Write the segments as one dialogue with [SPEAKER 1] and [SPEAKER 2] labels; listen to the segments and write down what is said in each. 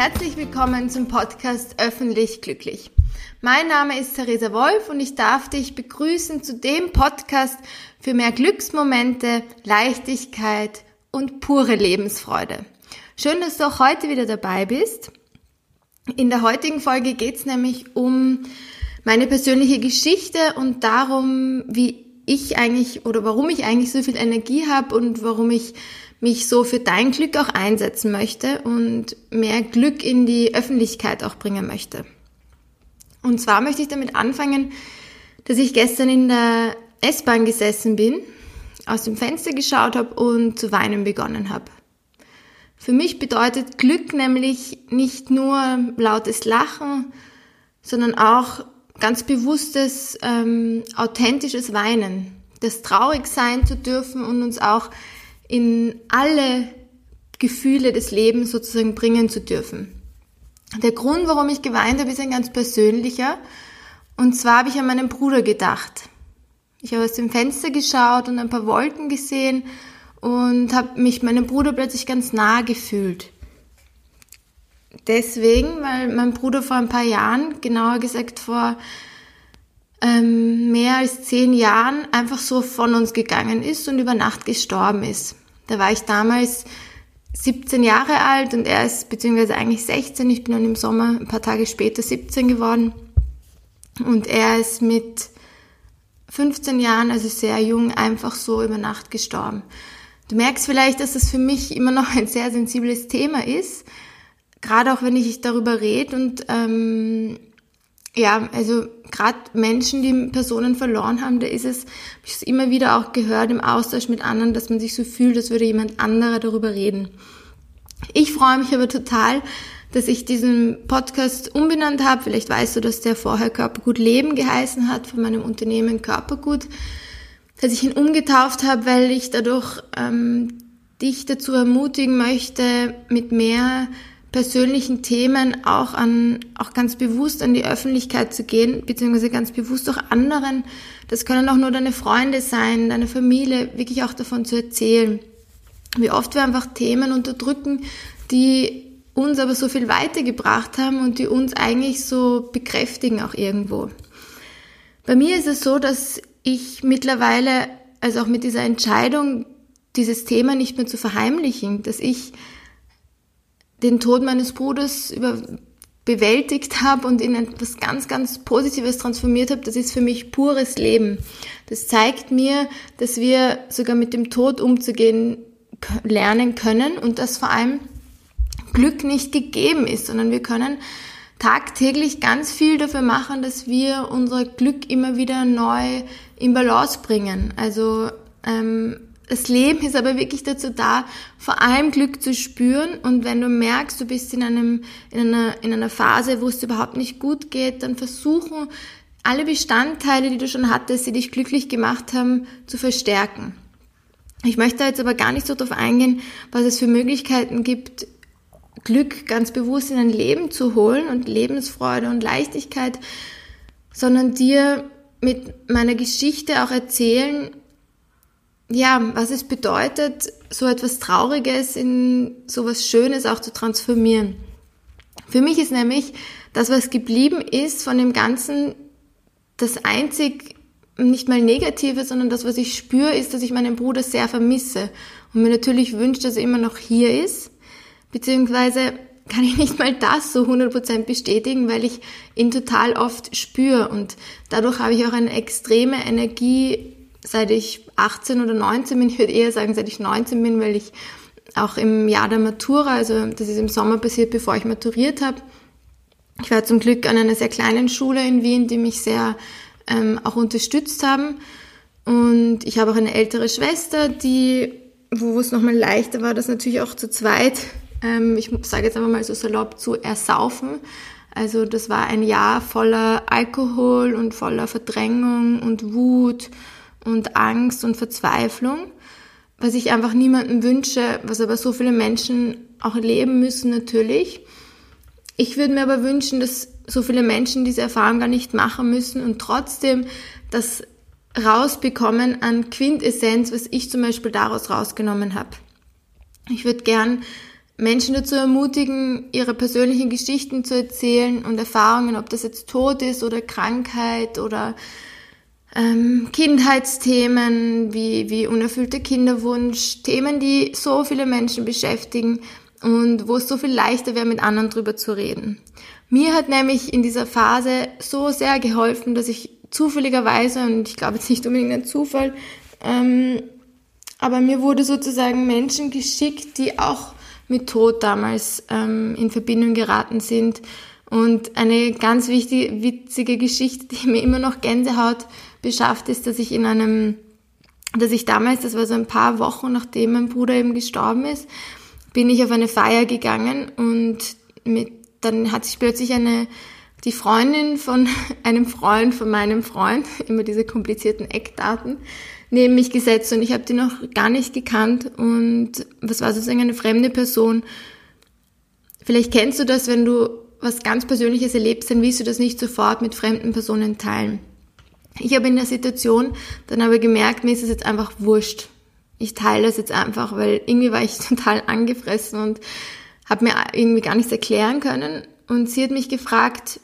[SPEAKER 1] herzlich willkommen zum Podcast Öffentlich Glücklich. Mein Name ist Theresa Wolf und ich darf dich begrüßen zu dem Podcast für mehr Glücksmomente, Leichtigkeit und pure Lebensfreude. Schön, dass du auch heute wieder dabei bist. In der heutigen Folge geht es nämlich um meine persönliche Geschichte und darum, wie ich eigentlich oder warum ich eigentlich so viel Energie habe und warum ich mich so für dein Glück auch einsetzen möchte und mehr Glück in die Öffentlichkeit auch bringen möchte. Und zwar möchte ich damit anfangen, dass ich gestern in der S-Bahn gesessen bin, aus dem Fenster geschaut habe und zu weinen begonnen habe. Für mich bedeutet Glück nämlich nicht nur lautes Lachen, sondern auch ganz bewusstes, ähm, authentisches Weinen. Das traurig sein zu dürfen und uns auch in alle Gefühle des Lebens sozusagen bringen zu dürfen. Der Grund, warum ich geweint habe, ist ein ganz persönlicher. Und zwar habe ich an meinen Bruder gedacht. Ich habe aus dem Fenster geschaut und ein paar Wolken gesehen und habe mich meinem Bruder plötzlich ganz nah gefühlt. Deswegen, weil mein Bruder vor ein paar Jahren, genauer gesagt vor ähm, mehr als zehn Jahren, einfach so von uns gegangen ist und über Nacht gestorben ist. Da war ich damals 17 Jahre alt und er ist, beziehungsweise eigentlich 16, ich bin dann im Sommer ein paar Tage später 17 geworden. Und er ist mit 15 Jahren, also sehr jung, einfach so über Nacht gestorben. Du merkst vielleicht, dass das für mich immer noch ein sehr sensibles Thema ist, gerade auch wenn ich darüber rede und ähm, ja, also gerade Menschen, die Personen verloren haben, da ist es, habe ich es immer wieder auch gehört im Austausch mit anderen, dass man sich so fühlt, als würde jemand anderer darüber reden. Ich freue mich aber total, dass ich diesen Podcast umbenannt habe. Vielleicht weißt du, dass der vorher Körpergut Leben geheißen hat von meinem Unternehmen Körpergut, dass ich ihn umgetauft habe, weil ich dadurch ähm, dich dazu ermutigen möchte, mit mehr persönlichen Themen auch an, auch ganz bewusst an die Öffentlichkeit zu gehen, beziehungsweise ganz bewusst auch anderen. Das können auch nur deine Freunde sein, deine Familie, wirklich auch davon zu erzählen. Wie oft wir einfach Themen unterdrücken, die uns aber so viel weitergebracht haben und die uns eigentlich so bekräftigen auch irgendwo. Bei mir ist es so, dass ich mittlerweile, also auch mit dieser Entscheidung, dieses Thema nicht mehr zu verheimlichen, dass ich den Tod meines Bruders über, bewältigt habe und in etwas ganz, ganz Positives transformiert habe, das ist für mich pures Leben. Das zeigt mir, dass wir sogar mit dem Tod umzugehen lernen können und dass vor allem Glück nicht gegeben ist, sondern wir können tagtäglich ganz viel dafür machen, dass wir unser Glück immer wieder neu in Balance bringen. Also ähm, das Leben ist aber wirklich dazu da, vor allem Glück zu spüren. Und wenn du merkst, du bist in, einem, in, einer, in einer Phase, wo es dir überhaupt nicht gut geht, dann versuchen, alle Bestandteile, die du schon hattest, die dich glücklich gemacht haben, zu verstärken. Ich möchte jetzt aber gar nicht so darauf eingehen, was es für Möglichkeiten gibt, Glück ganz bewusst in dein Leben zu holen und Lebensfreude und Leichtigkeit, sondern dir mit meiner Geschichte auch erzählen, ja, was es bedeutet, so etwas Trauriges in so was Schönes auch zu transformieren. Für mich ist nämlich das, was geblieben ist von dem Ganzen, das einzig nicht mal Negative, sondern das, was ich spüre, ist, dass ich meinen Bruder sehr vermisse und mir natürlich wünsche, dass er immer noch hier ist, beziehungsweise kann ich nicht mal das so 100% bestätigen, weil ich ihn total oft spüre und dadurch habe ich auch eine extreme Energie seit ich 18 oder 19 bin, ich würde eher sagen, seit ich 19 bin, weil ich auch im Jahr der Matura, also das ist im Sommer passiert, bevor ich maturiert habe. Ich war zum Glück an einer sehr kleinen Schule in Wien, die mich sehr ähm, auch unterstützt haben. Und ich habe auch eine ältere Schwester, die, wo es nochmal leichter war, das natürlich auch zu zweit, ähm, ich sage jetzt einfach mal so salopp, zu ersaufen. Also das war ein Jahr voller Alkohol und voller Verdrängung und Wut und Angst und Verzweiflung, was ich einfach niemandem wünsche, was aber so viele Menschen auch erleben müssen natürlich. Ich würde mir aber wünschen, dass so viele Menschen diese Erfahrung gar nicht machen müssen und trotzdem das rausbekommen an Quintessenz, was ich zum Beispiel daraus rausgenommen habe. Ich würde gern Menschen dazu ermutigen, ihre persönlichen Geschichten zu erzählen und Erfahrungen, ob das jetzt Tod ist oder Krankheit oder ähm, Kindheitsthemen wie, wie unerfüllter Kinderwunsch, Themen, die so viele Menschen beschäftigen und wo es so viel leichter wäre, mit anderen drüber zu reden. Mir hat nämlich in dieser Phase so sehr geholfen, dass ich zufälligerweise, und ich glaube jetzt nicht unbedingt ein Zufall, ähm, aber mir wurde sozusagen Menschen geschickt, die auch mit Tod damals ähm, in Verbindung geraten sind. Und eine ganz wichtige, witzige Geschichte, die mir immer noch Gänsehaut beschafft, ist, dass ich in einem, dass ich damals, das war so ein paar Wochen nachdem mein Bruder eben gestorben ist, bin ich auf eine Feier gegangen und mit, dann hat sich plötzlich eine, die Freundin von einem Freund von meinem Freund, immer diese komplizierten Eckdaten, neben mich gesetzt und ich habe die noch gar nicht gekannt und was war sozusagen eine fremde Person. Vielleicht kennst du das, wenn du was ganz Persönliches erlebst, dann willst du das nicht sofort mit fremden Personen teilen. Ich habe in der Situation dann aber gemerkt, mir ist es jetzt einfach wurscht. Ich teile das jetzt einfach, weil irgendwie war ich total angefressen und habe mir irgendwie gar nichts erklären können. Und sie hat mich gefragt,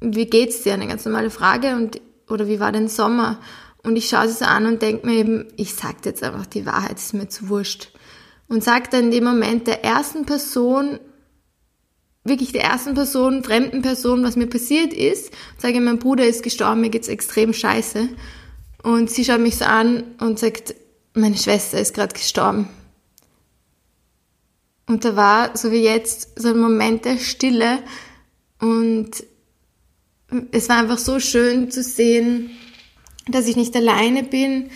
[SPEAKER 1] wie geht's dir? Eine ganz normale Frage und oder wie war dein Sommer? Und ich schaue sie so an und denke mir eben, ich sag jetzt einfach die Wahrheit, ist mir zu wurscht. Und sage dann in dem Moment der ersten Person, wirklich der ersten Person, fremden Person, was mir passiert ist, sage, mein Bruder ist gestorben, mir geht's extrem scheiße. Und sie schaut mich so an und sagt, meine Schwester ist gerade gestorben. Und da war, so wie jetzt, so ein Moment der Stille und es war einfach so schön zu sehen, dass ich nicht alleine bin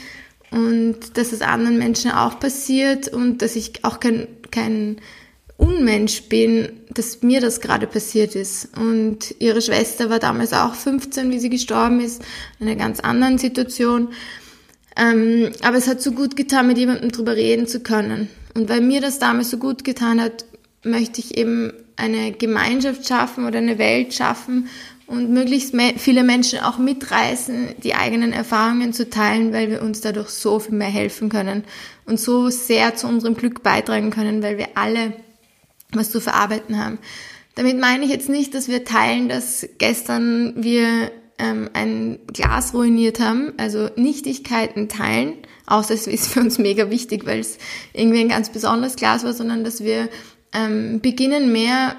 [SPEAKER 1] und dass es anderen Menschen auch passiert und dass ich auch kein, kein Unmensch bin, dass mir das gerade passiert ist. Und ihre Schwester war damals auch 15, wie sie gestorben ist, in einer ganz anderen Situation. Ähm, aber es hat so gut getan, mit jemandem drüber reden zu können. Und weil mir das damals so gut getan hat, möchte ich eben eine Gemeinschaft schaffen oder eine Welt schaffen, und möglichst viele Menschen auch mitreißen, die eigenen Erfahrungen zu teilen, weil wir uns dadurch so viel mehr helfen können und so sehr zu unserem Glück beitragen können, weil wir alle was zu verarbeiten haben. Damit meine ich jetzt nicht, dass wir teilen, dass gestern wir ähm, ein Glas ruiniert haben, also Nichtigkeiten teilen, außer es ist für uns mega wichtig, weil es irgendwie ein ganz besonderes Glas war, sondern dass wir ähm, beginnen mehr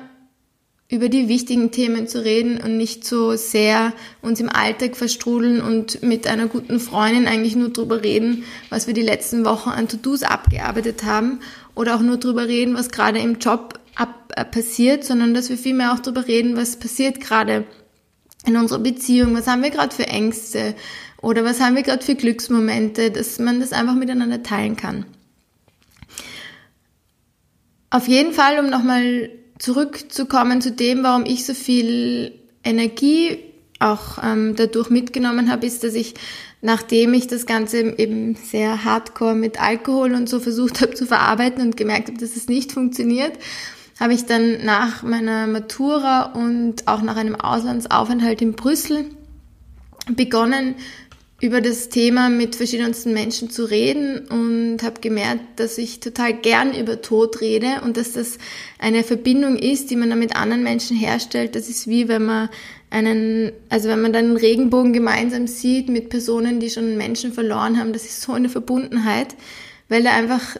[SPEAKER 1] über die wichtigen Themen zu reden und nicht so sehr uns im Alltag verstrudeln und mit einer guten Freundin eigentlich nur drüber reden, was wir die letzten Wochen an To-Dos abgearbeitet haben oder auch nur drüber reden, was gerade im Job passiert, sondern dass wir vielmehr auch drüber reden, was passiert gerade in unserer Beziehung, was haben wir gerade für Ängste? Oder was haben wir gerade für Glücksmomente, dass man das einfach miteinander teilen kann. Auf jeden Fall, um nochmal zurückzukommen zu dem, warum ich so viel Energie auch ähm, dadurch mitgenommen habe, ist, dass ich, nachdem ich das Ganze eben sehr hardcore mit Alkohol und so versucht habe zu verarbeiten und gemerkt habe, dass es nicht funktioniert, habe ich dann nach meiner Matura und auch nach einem Auslandsaufenthalt in Brüssel begonnen, über das Thema mit verschiedensten Menschen zu reden und habe gemerkt, dass ich total gern über Tod rede und dass das eine Verbindung ist, die man dann mit anderen Menschen herstellt. Das ist wie wenn man einen, also wenn man dann einen Regenbogen gemeinsam sieht mit Personen, die schon Menschen verloren haben, das ist so eine Verbundenheit, weil da einfach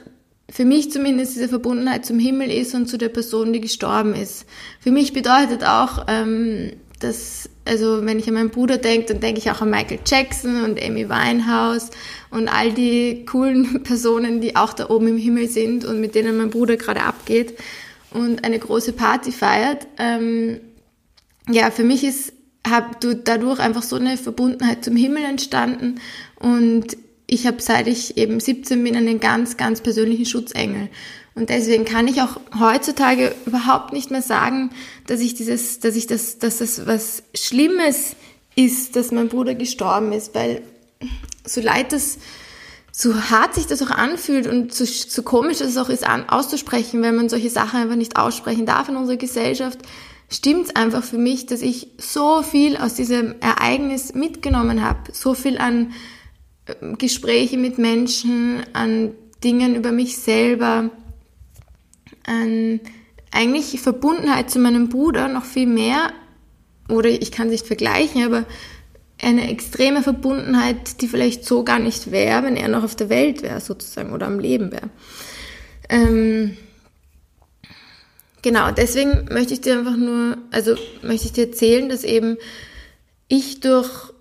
[SPEAKER 1] für mich zumindest diese Verbundenheit zum Himmel ist und zu der Person, die gestorben ist. Für mich bedeutet auch, ähm, dass also wenn ich an meinen Bruder denke, dann denke ich auch an Michael Jackson und Amy Winehouse und all die coolen Personen, die auch da oben im Himmel sind und mit denen mein Bruder gerade abgeht und eine große Party feiert. Ähm, ja, für mich ist hab du dadurch einfach so eine Verbundenheit zum Himmel entstanden und ich habe seit ich eben 17 bin einen ganz, ganz persönlichen Schutzengel. Und deswegen kann ich auch heutzutage überhaupt nicht mehr sagen, dass ich dieses, dass ich das, dass das was Schlimmes ist, dass mein Bruder gestorben ist, weil so leid das, so hart sich das auch anfühlt und so, so komisch das auch ist, an, auszusprechen, wenn man solche Sachen einfach nicht aussprechen darf in unserer Gesellschaft, stimmt es einfach für mich, dass ich so viel aus diesem Ereignis mitgenommen habe, so viel an Gespräche mit Menschen, an Dingen über mich selber, an eigentlich Verbundenheit zu meinem Bruder noch viel mehr, oder ich kann es nicht vergleichen, aber eine extreme Verbundenheit, die vielleicht so gar nicht wäre, wenn er noch auf der Welt wäre, sozusagen, oder am Leben wäre. Ähm, genau, deswegen möchte ich dir einfach nur, also möchte ich dir erzählen, dass eben ich durch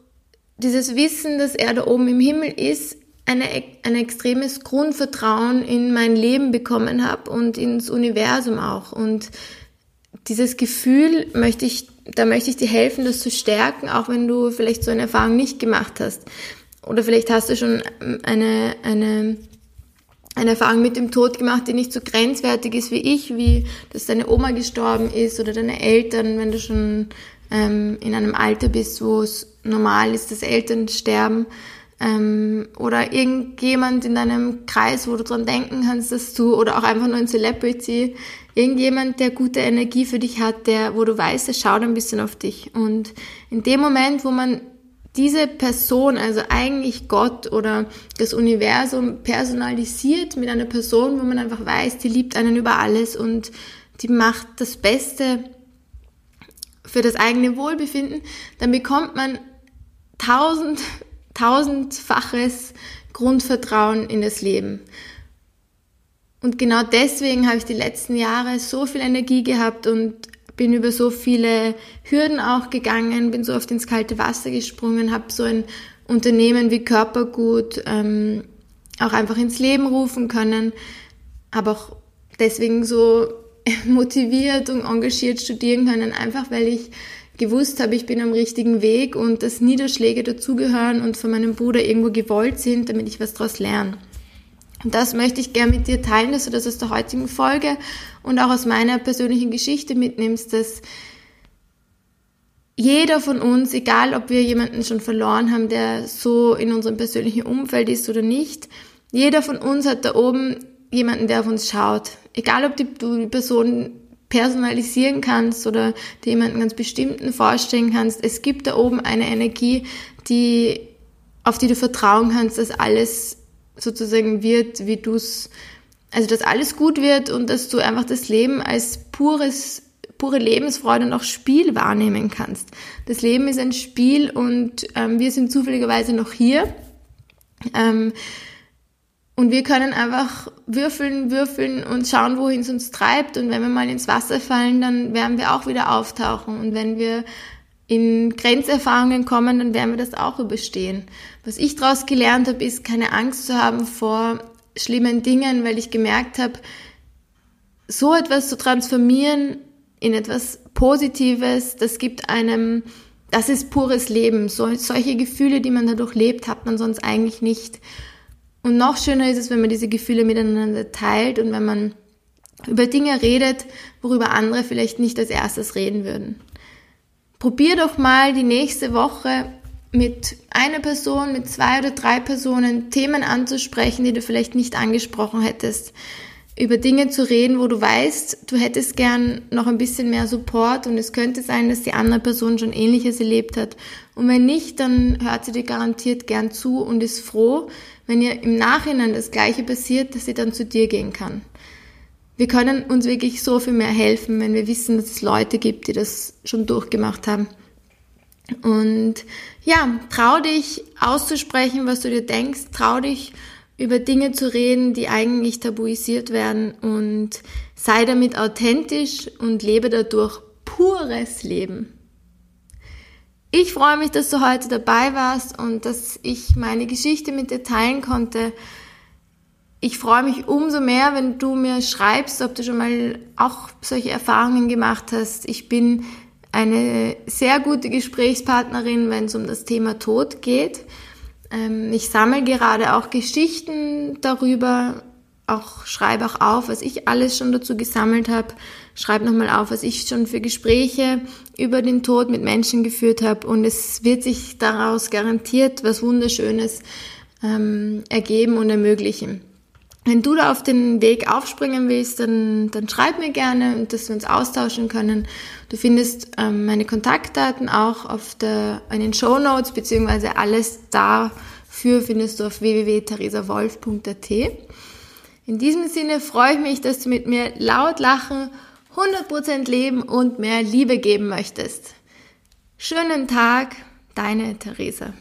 [SPEAKER 1] dieses Wissen, dass er da oben im Himmel ist, eine, ein extremes Grundvertrauen in mein Leben bekommen habe und ins Universum auch. Und dieses Gefühl möchte ich, da möchte ich dir helfen, das zu stärken, auch wenn du vielleicht so eine Erfahrung nicht gemacht hast. Oder vielleicht hast du schon eine, eine, eine Erfahrung mit dem Tod gemacht, die nicht so grenzwertig ist wie ich, wie dass deine Oma gestorben ist oder deine Eltern, wenn du schon ähm, in einem Alter bist, wo es normal ist, dass Eltern sterben ähm, oder irgendjemand in deinem Kreis, wo du dran denken kannst, dass du, oder auch einfach nur ein Celebrity, irgendjemand, der gute Energie für dich hat, der, wo du weißt, er schaut ein bisschen auf dich. Und in dem Moment, wo man diese Person, also eigentlich Gott oder das Universum personalisiert mit einer Person, wo man einfach weiß, die liebt einen über alles und die macht das Beste für das eigene Wohlbefinden, dann bekommt man tausend tausendfaches Grundvertrauen in das Leben. Und genau deswegen habe ich die letzten Jahre so viel Energie gehabt und bin über so viele Hürden auch gegangen, bin so oft ins kalte Wasser gesprungen, habe so ein Unternehmen wie Körpergut ähm, auch einfach ins Leben rufen können, habe auch deswegen so motiviert und engagiert studieren können, einfach weil ich gewusst habe, ich bin am richtigen Weg und dass Niederschläge dazugehören und von meinem Bruder irgendwo gewollt sind, damit ich was daraus lerne. Und das möchte ich gerne mit dir teilen, dass du das aus der heutigen Folge und auch aus meiner persönlichen Geschichte mitnimmst, dass jeder von uns, egal ob wir jemanden schon verloren haben, der so in unserem persönlichen Umfeld ist oder nicht, jeder von uns hat da oben jemanden, der auf uns schaut. Egal ob die, die Person personalisieren kannst oder dir jemanden ganz bestimmten vorstellen kannst. Es gibt da oben eine Energie, die, auf die du vertrauen kannst, dass alles sozusagen wird, wie du es, also dass alles gut wird und dass du einfach das Leben als pures, pure Lebensfreude und auch Spiel wahrnehmen kannst. Das Leben ist ein Spiel und ähm, wir sind zufälligerweise noch hier. Ähm, und wir können einfach würfeln, würfeln und schauen, wohin es uns treibt. Und wenn wir mal ins Wasser fallen, dann werden wir auch wieder auftauchen. Und wenn wir in Grenzerfahrungen kommen, dann werden wir das auch überstehen. Was ich daraus gelernt habe, ist keine Angst zu haben vor schlimmen Dingen, weil ich gemerkt habe, so etwas zu transformieren in etwas Positives, das gibt einem, das ist pures Leben. So, solche Gefühle, die man dadurch lebt, hat man sonst eigentlich nicht. Und noch schöner ist es, wenn man diese Gefühle miteinander teilt und wenn man über Dinge redet, worüber andere vielleicht nicht als erstes reden würden. Probier doch mal die nächste Woche mit einer Person, mit zwei oder drei Personen Themen anzusprechen, die du vielleicht nicht angesprochen hättest. Über Dinge zu reden, wo du weißt, du hättest gern noch ein bisschen mehr Support und es könnte sein, dass die andere Person schon ähnliches erlebt hat. Und wenn nicht, dann hört sie dir garantiert gern zu und ist froh, wenn ihr im Nachhinein das Gleiche passiert, dass sie dann zu dir gehen kann. Wir können uns wirklich so viel mehr helfen, wenn wir wissen, dass es Leute gibt, die das schon durchgemacht haben. Und ja, trau dich auszusprechen, was du dir denkst, trau dich über Dinge zu reden, die eigentlich tabuisiert werden und sei damit authentisch und lebe dadurch pures Leben. Ich freue mich, dass du heute dabei warst und dass ich meine Geschichte mit dir teilen konnte. Ich freue mich umso mehr, wenn du mir schreibst, ob du schon mal auch solche Erfahrungen gemacht hast. Ich bin eine sehr gute Gesprächspartnerin, wenn es um das Thema Tod geht. Ähm, ich sammle gerade auch Geschichten darüber, auch schreibe auch auf, was ich alles schon dazu gesammelt habe. Schreibe nochmal auf, was ich schon für Gespräche über den Tod mit Menschen geführt habe. Und es wird sich daraus garantiert was Wunderschönes ähm, ergeben und ermöglichen. Wenn du da auf den Weg aufspringen willst, dann, dann schreib mir gerne und dass wir uns austauschen können. Du findest ähm, meine Kontaktdaten auch auf der, in den Show Notes, beziehungsweise alles dafür findest du auf www.theresawolf.at. In diesem Sinne freue ich mich, dass du mit mir laut lachen 100% leben und mehr Liebe geben möchtest. Schönen Tag, deine Therese.